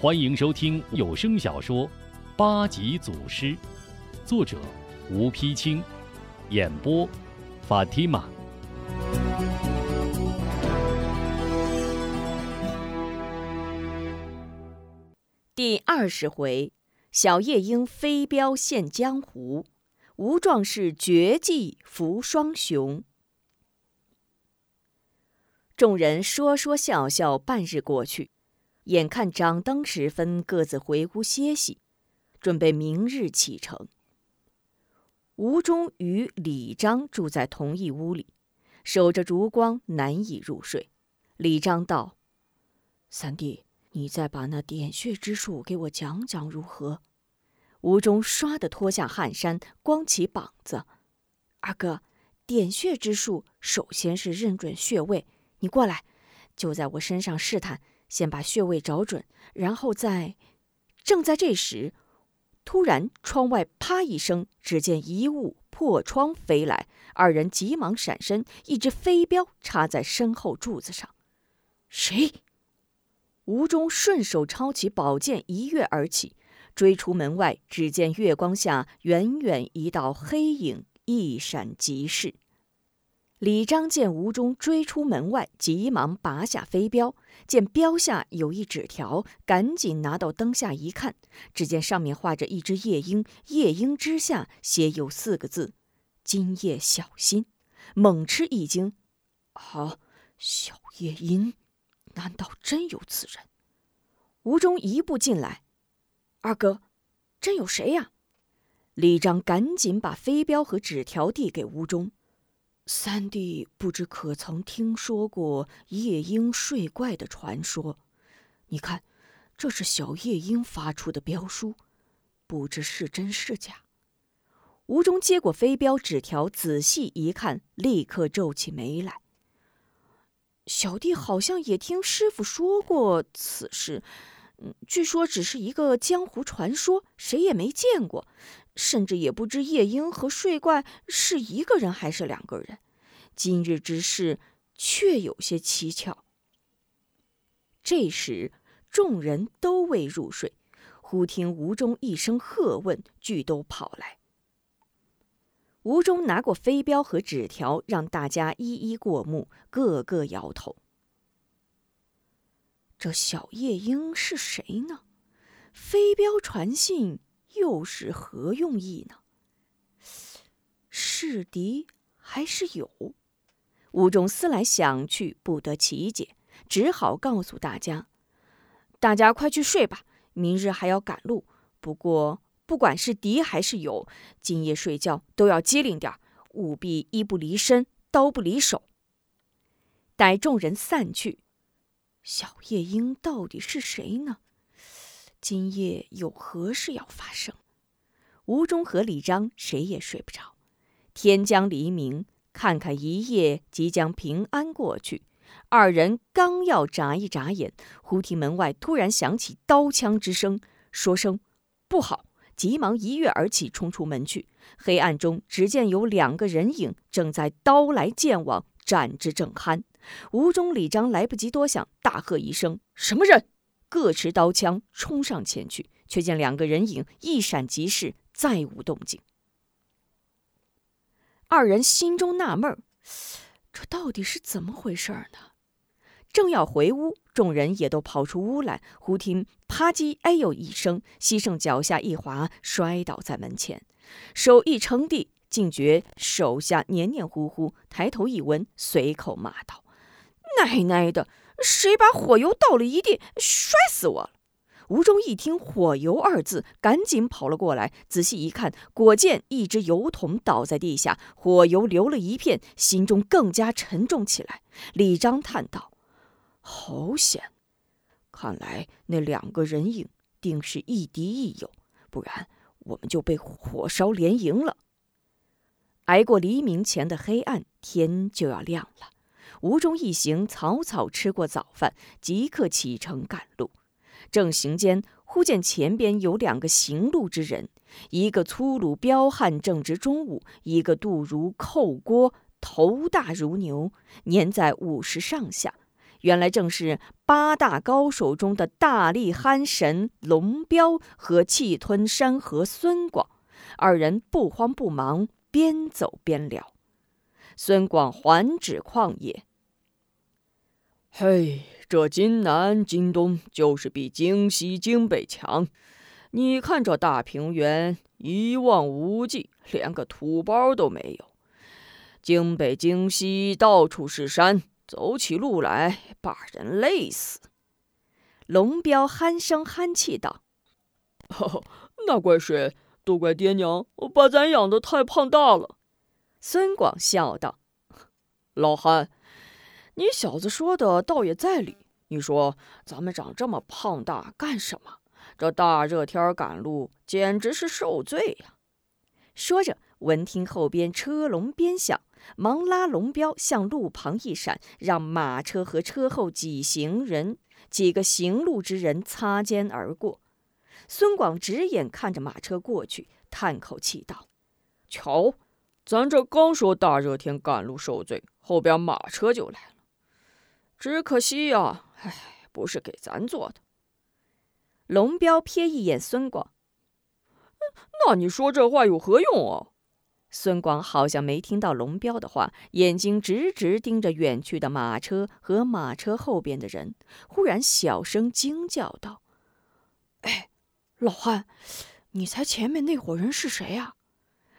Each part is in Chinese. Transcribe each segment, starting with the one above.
欢迎收听有声小说《八级祖师》，作者吴丕清，演播法蒂玛。第二十回，小夜莺飞镖现江湖，吴壮士绝技伏双雄。众人说说笑笑，半日过去。眼看掌灯时分，各自回屋歇息，准备明日启程。吴中与李章住在同一屋里，守着烛光，难以入睡。李章道：“三弟，你再把那点穴之术给我讲讲如何？”吴中唰的脱下汗衫，光起膀子：“二哥，点穴之术首先是认准穴位，你过来，就在我身上试探。”先把穴位找准，然后再……正在这时，突然窗外啪一声，只见一物破窗飞来，二人急忙闪身，一只飞镖插在身后柱子上。谁？吴中顺手抄起宝剑，一跃而起，追出门外。只见月光下，远远一道黑影一闪即逝。李章见吴中追出门外，急忙拔下飞镖，见镖下有一纸条，赶紧拿到灯下一看，只见上面画着一只夜莺，夜莺之下写有四个字：“今夜小心。”猛吃一惊：“啊，小夜莺，难道真有此人？”吴中一步进来：“二哥，真有谁呀？”李章赶紧把飞镖和纸条递给吴中。三弟不知可曾听说过夜莺睡怪的传说？你看，这是小夜莺发出的标书，不知是真是假。吴中接过飞镖纸条，仔细一看，立刻皱起眉来。小弟好像也听师傅说过此事，据说只是一个江湖传说，谁也没见过。甚至也不知夜莺和睡怪是一个人还是两个人。今日之事却有些蹊跷。这时众人都未入睡，忽听吴中一声喝问，俱都跑来。吴中拿过飞镖和纸条，让大家一一过目，个个摇头。这小夜莺是谁呢？飞镖传信。又是何用意呢？是敌还是友？吴仲思来想去，不得其解，只好告诉大家：“大家快去睡吧，明日还要赶路。不过，不管是敌还是友，今夜睡觉都要机灵点务必衣不离身，刀不离手。”待众人散去，小夜莺到底是谁呢？今夜有何事要发生？吴中和李章谁也睡不着。天将黎明，看看一夜即将平安过去。二人刚要眨一眨眼，忽听门外突然响起刀枪之声，说声“不好”，急忙一跃而起，冲出门去。黑暗中，只见有两个人影正在刀来剑往，战之正酣。吴中、李章来不及多想，大喝一声：“什么人！”各持刀枪冲上前去，却见两个人影一闪即逝，再无动静。二人心中纳闷儿，这到底是怎么回事呢？正要回屋，众人也都跑出屋来。忽听“啪叽”哎呦一声，西胜脚下一滑，摔倒在门前，手一撑地，竟觉手下黏黏糊糊。抬头一闻，随口骂道：“奶奶的！”谁把火油倒了一地，摔死我了！吴忠一听“火油”二字，赶紧跑了过来，仔细一看，果见一只油桶倒在地下，火油流了一片，心中更加沉重起来。李章叹道：“好险！看来那两个人影定是亦敌亦友，不然我们就被火烧连营了。”挨过黎明前的黑暗，天就要亮了。吴中一行草草吃过早饭，即刻启程赶路。正行间，忽见前边有两个行路之人，一个粗鲁彪悍正值中午，一个肚如扣锅，头大如牛，年在五十上下。原来正是八大高手中的大力憨神龙彪和气吞山河孙广，二人不慌不忙，边走边聊。孙广环指旷野：“嘿，这京南京东就是比京西京北强。你看这大平原一望无际，连个土包都没有。京北京西到处是山。”走起路来把人累死。龙彪憨声憨气道：“那怪谁？都怪爹娘把咱养的太胖大了。”孙广笑道：“老憨，你小子说的倒也在理。你说咱们长这么胖大干什么？这大热天赶路，简直是受罪呀！”说着，闻听后边车龙边响。忙拉龙标向路旁一闪，让马车和车后几行人、几个行路之人擦肩而过。孙广直眼看着马车过去，叹口气道：“瞧，咱这刚说大热天赶路受罪，后边马车就来了。只可惜呀，唉，不是给咱做的。”龙标瞥一眼孙广：“那你说这话有何用啊？”孙广好像没听到龙彪的话，眼睛直直盯着远去的马车和马车后边的人，忽然小声惊叫道：“哎，老汉，你猜前面那伙人是谁呀？”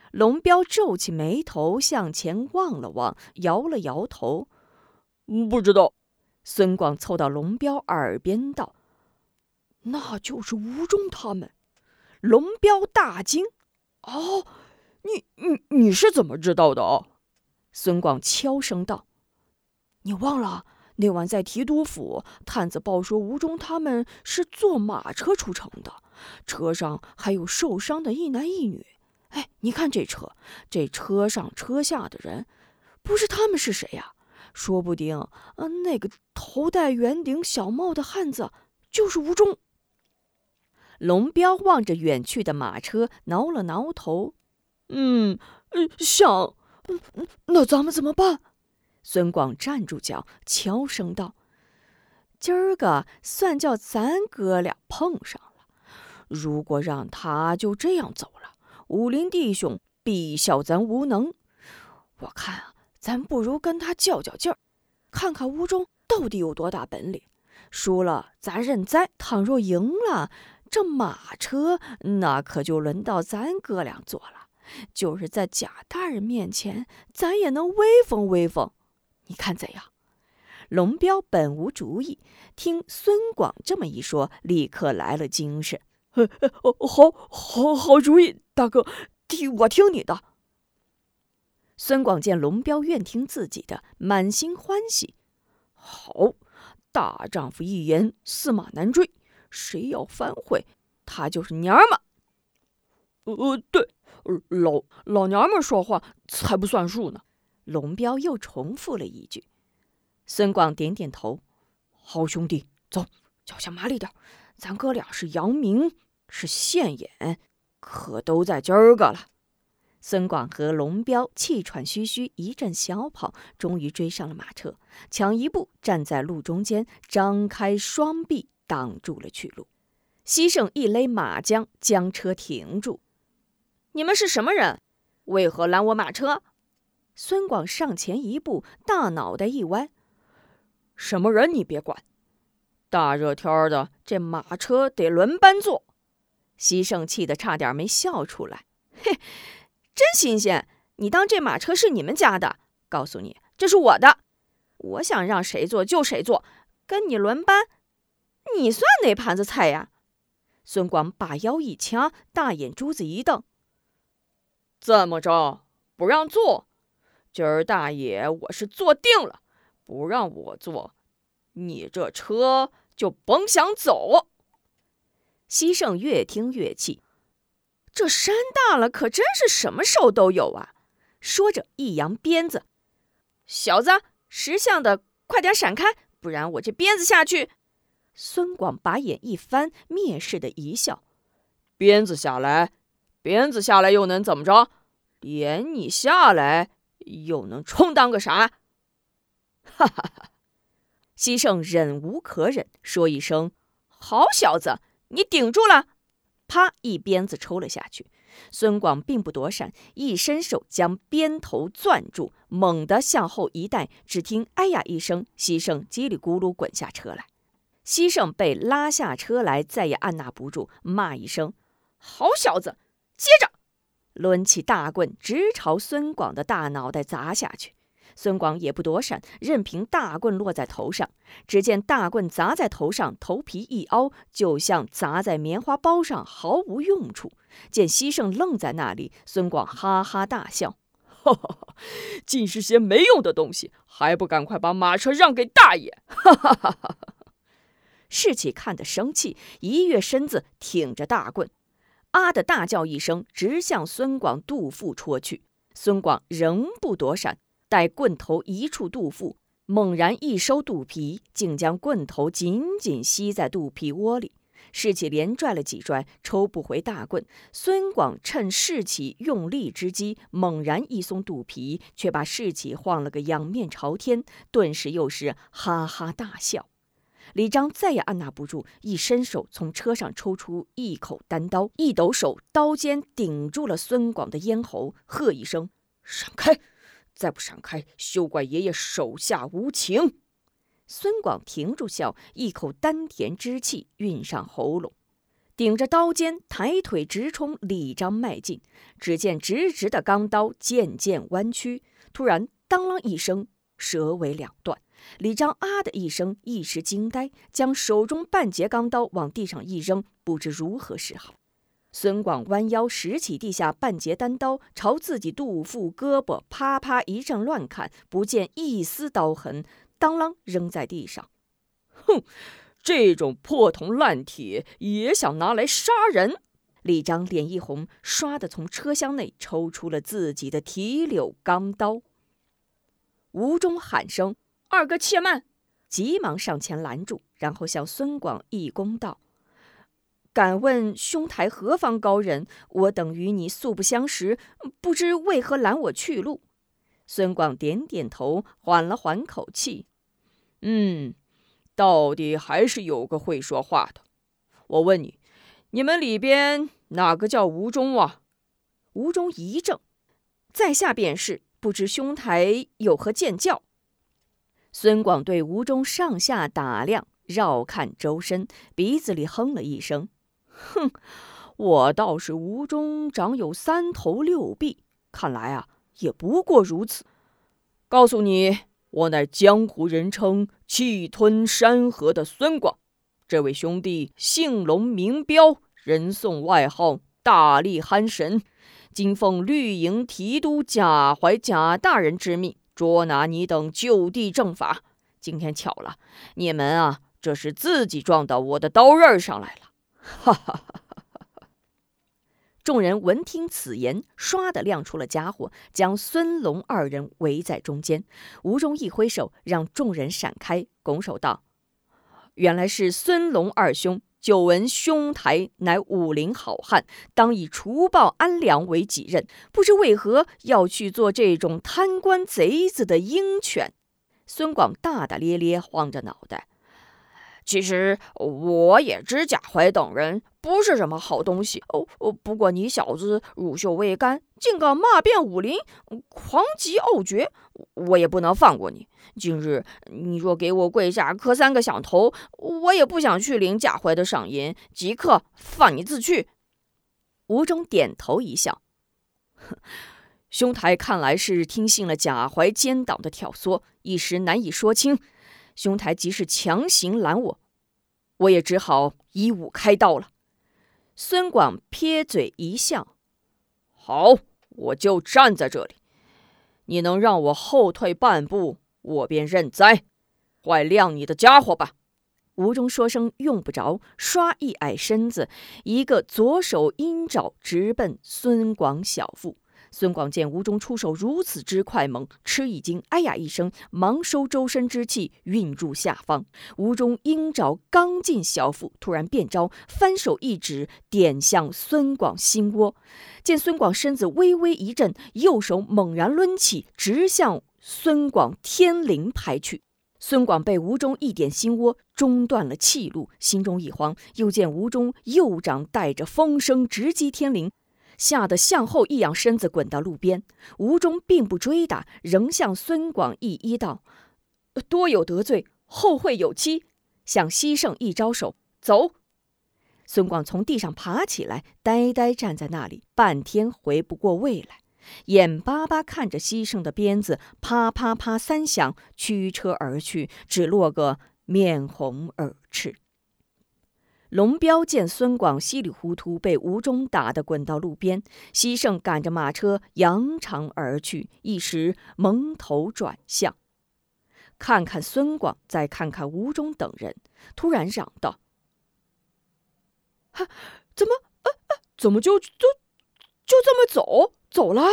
龙彪皱起眉头向前望了望，摇了摇头：“不知道。”孙广凑到龙彪耳边道：“那就是吴忠他们。”龙彪大惊：“哦！”你你你是怎么知道的？孙广悄声道：“你忘了那晚在提督府，探子报说吴忠他们是坐马车出城的，车上还有受伤的一男一女。哎，你看这车，这车上车下的人，不是他们是谁呀？说不定，嗯，那个头戴圆顶小帽的汉子就是吴忠。”龙彪望着远去的马车，挠了挠头。嗯，想，嗯那咱们怎么办？孙广站住脚，悄声道：“今儿个算叫咱哥俩碰上了。如果让他就这样走了，武林弟兄必笑咱无能。我看啊，咱不如跟他较较劲儿，看看吴忠到底有多大本领。输了咱认栽，倘若赢了，这马车那可就轮到咱哥俩坐了。”就是在贾大人面前，咱也能威风威风，你看怎样？龙彪本无主意，听孙广这么一说，立刻来了精神。好，好，好主意，大哥，听我听你的。孙广见龙彪愿听自己的，满心欢喜。好，大丈夫一言，驷马难追，谁要反悔，他就是娘们。呃，对。老老娘们说话才不算数呢！龙彪又重复了一句。孙广点点头：“好兄弟，走，脚下麻利点。咱哥俩是杨明，是现眼，可都在今儿个了。”孙广和龙彪气喘吁吁，一阵小跑，终于追上了马车，抢一步站在路中间，张开双臂挡住了去路。西胜一勒马缰，将车停住。你们是什么人？为何拦我马车？孙广上前一步，大脑袋一歪：“什么人你别管，大热天的，这马车得轮班坐。”西胜气得差点没笑出来：“嘿，真新鲜！你当这马车是你们家的？告诉你，这是我的。我想让谁坐就谁坐，跟你轮班，你算哪盘子菜呀？”孙广把腰一掐，大眼珠子一瞪。怎么着？不让坐？今儿大爷我是坐定了，不让我坐，你这车就甭想走。西胜越听越气，这山大了，可真是什么兽都有啊！说着一扬鞭子，小子，识相的快点闪开，不然我这鞭子下去。孙广把眼一翻，蔑视的一笑：“鞭子下来。”鞭子下来又能怎么着？连你下来又能充当个啥？哈哈哈！西圣忍无可忍，说一声：“好小子，你顶住了！”啪，一鞭子抽了下去。孙广并不躲闪，一伸手将鞭头攥住，猛地向后一带，只听“哎呀”一声，西胜叽里咕噜滚下车来。西胜被拉下车来，再也按捺不住，骂一声：“好小子！”接着，抡起大棍，直朝孙广的大脑袋砸下去。孙广也不躲闪，任凭大棍落在头上。只见大棍砸在头上，头皮一凹，就像砸在棉花包上，毫无用处。见西圣愣在那里，孙广哈哈大笑：“ 哈哈哈，尽是些没用的东西，还不赶快把马车让给大爷！” 哈哈哈哈！士气看得生气，一跃身子，挺着大棍，啊的大叫一声，直向孙广肚腹戳去。孙广仍不躲闪。待棍头一触肚腹，猛然一收肚皮，竟将棍头紧紧吸在肚皮窝里。士气连拽了几拽，抽不回大棍。孙广趁士气用力之机，猛然一松肚皮，却把士气晃了个仰面朝天，顿时又是哈哈大笑。李章再也按捺不住，一伸手从车上抽出一口单刀，一抖手，刀尖顶住了孙广的咽喉，喝一声：“闪开！”再不闪开，休怪爷爷手下无情！孙广停住笑，一口丹田之气运上喉咙，顶着刀尖，抬腿直冲李章迈进。只见直直的钢刀渐渐弯曲，突然当啷一声，蛇尾两断。李章啊的一声，一时惊呆，将手中半截钢刀往地上一扔，不知如何是好。孙广弯腰拾起地下半截单刀，朝自己肚腹、胳膊啪啪一阵乱砍，不见一丝刀痕，当啷扔在地上。哼，这种破铜烂铁也想拿来杀人？李章脸一红，唰的从车厢内抽出了自己的提柳钢刀。吴中喊声：“二哥，且慢！”急忙上前拦住，然后向孙广一躬道。敢问兄台何方高人？我等与你素不相识，不知为何拦我去路？孙广点点头，缓了缓口气，嗯，到底还是有个会说话的。我问你，你们里边哪个叫吴中啊？吴中一怔，在下便是，不知兄台有何见教？孙广对吴中上下打量，绕看周身，鼻子里哼了一声。哼，我倒是吴中长有三头六臂，看来啊，也不过如此。告诉你，我乃江湖人称气吞山河的孙广，这位兄弟姓龙名彪，人送外号大力憨神。今奉绿营提督贾怀贾大人之命，捉拿你等就地正法。今天巧了，你们啊，这是自己撞到我的刀刃上来了。哈哈哈！哈哈众人闻听此言，唰的亮出了家伙，将孙龙二人围在中间。吴中一挥手，让众人闪开，拱手道：“原来是孙龙二兄。久闻兄台乃武林好汉，当以除暴安良为己任，不知为何要去做这种贪官贼子的鹰犬？”孙广大大咧咧，晃着脑袋。其实我也知贾怀等人不是什么好东西哦哦，不过你小子乳臭未干，竟敢骂遍武林，狂疾傲绝，我也不能放过你。今日你若给我跪下磕三个响头，我也不想去领贾怀的赏银，即刻放你自去。吴中点头一笑，兄台看来是听信了贾怀奸党的挑唆，一时难以说清。兄台即是强行拦我，我也只好以武开刀了。孙广撇嘴一笑：“好，我就站在这里。你能让我后退半步，我便认栽。快亮你的家伙吧！”吴中说声用不着，刷一矮身子，一个左手鹰爪直奔孙广小腹。孙广见吴中出手如此之快猛，吃一惊，哎呀一声，忙收周身之气，运入下方。吴中鹰爪刚进小腹，突然变招，翻手一指，点向孙广心窝。见孙广身子微微一震，右手猛然抡起，直向孙广天灵拍去。孙广被吴中一点心窝，中断了气路，心中一慌，又见吴中右掌带着风声直击天灵，吓得向后一仰身子，滚到路边。吴中并不追打，仍向孙广一一道：“多有得罪，后会有期。”向西胜一招手，走。孙广从地上爬起来，呆呆站在那里，半天回不过味来，眼巴巴看着西胜的鞭子啪啪啪三响，驱车而去，只落个面红耳赤。龙彪见孙广稀里糊涂被吴忠打得滚到路边，西胜赶着马车扬长而去，一时蒙头转向，看看孙广，再看看吴忠等人，突然嚷道。怎么？呃呃，怎么就就就这么走走了？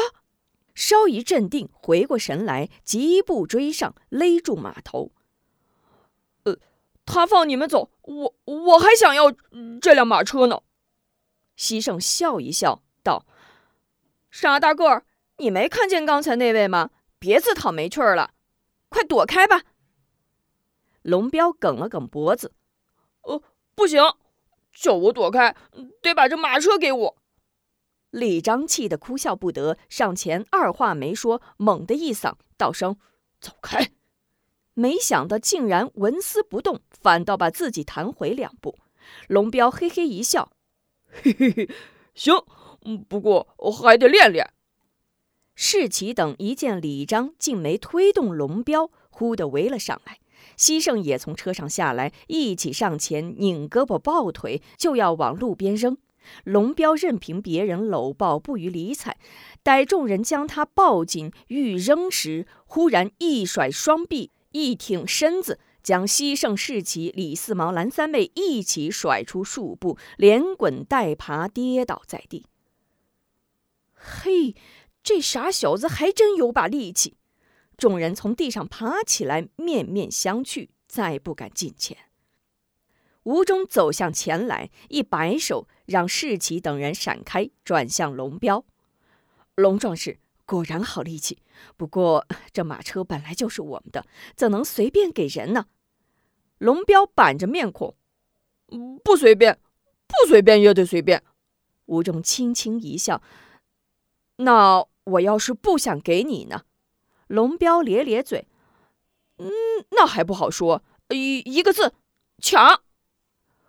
稍一镇定，回过神来，疾步追上，勒住马头。呃，他放你们走，我我还想要这辆马车呢。西圣笑一笑，道：“傻大个儿，你没看见刚才那位吗？别自讨没趣儿了，快躲开吧。”龙彪梗了梗脖子：“呃，不行。”叫我躲开，得把这马车给我。李章气得哭笑不得，上前二话没说，猛地一嗓，道声：“走开！”没想到竟然纹丝不动，反倒把自己弹回两步。龙彪嘿嘿一笑：“嘿嘿嘿，行，不过我还得练练。”士奇等一见李章竟没推动龙彪，忽地围了上来。西胜也从车上下来，一起上前拧胳膊抱腿，就要往路边扔。龙彪任凭别人搂抱，不予理睬。待众人将他抱紧欲扔时，忽然一甩双臂，一挺身子，将西胜、士奇、李四毛、蓝三妹一起甩出数步，连滚带爬跌倒在地。嘿，这傻小子还真有把力气！众人从地上爬起来，面面相觑，再不敢近前。吴中走向前来，一摆手，让士奇等人闪开，转向龙彪。龙壮士果然好力气，不过这马车本来就是我们的，怎能随便给人呢？龙彪板着面孔：“不随便，不随便也得随便。”吴中轻轻一笑：“那我要是不想给你呢？”龙彪咧咧嘴：“嗯，那还不好说。一一个字，抢。”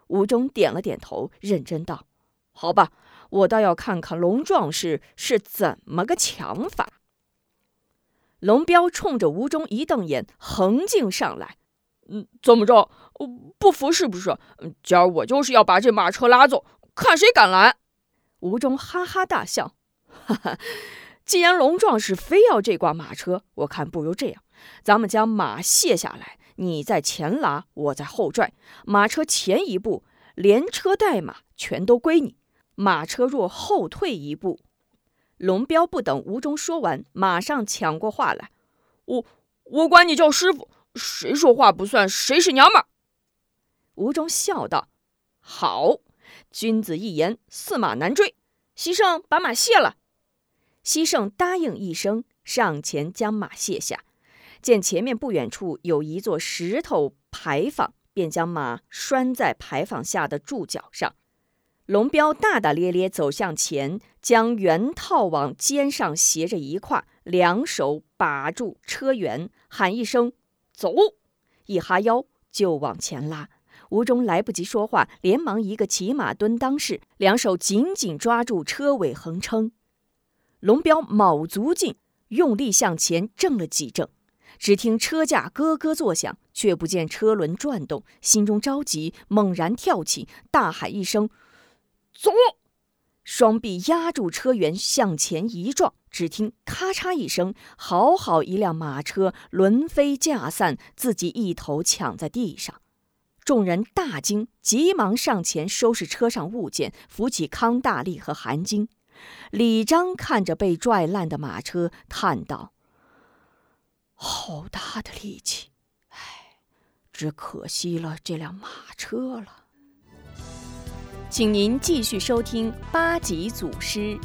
吴中点了点头，认真道：“好吧，我倒要看看龙壮士是怎么个抢法。”龙彪冲着吴中一瞪眼，横劲上来：“嗯，怎么着？不服是不是？今儿我就是要把这马车拉走，看谁敢拦！”吴中哈哈大笑：“哈哈。”既然龙壮士非要这挂马车，我看不如这样，咱们将马卸下来，你在前拉，我在后拽，马车前一步，连车带马全都归你。马车若后退一步，龙彪不等吴忠说完，马上抢过话来：“我我管你叫师傅，谁说话不算，谁是娘们儿。”吴忠笑道：“好，君子一言，驷马难追。西圣把马卸了。”西圣答应一声，上前将马卸下，见前面不远处有一座石头牌坊，便将马拴在牌坊下的柱脚上。龙彪大大咧咧走向前，将圆套往肩上斜着一跨，两手把住车辕，喊一声“走”，一哈腰就往前拉。吴中来不及说话，连忙一个骑马蹲裆式，两手紧紧抓住车尾横撑。龙彪卯足劲，用力向前挣了几挣，只听车架咯咯作响，却不见车轮转动，心中着急，猛然跳起，大喊一声：“走！”双臂压住车辕，向前一撞，只听咔嚓一声，好好一辆马车轮飞架散，自己一头抢在地上。众人大惊，急忙上前收拾车上物件，扶起康大力和韩晶。李章看着被拽烂的马车，叹道：“好大的力气，唉，只可惜了这辆马车了。”请您继续收听八级祖师。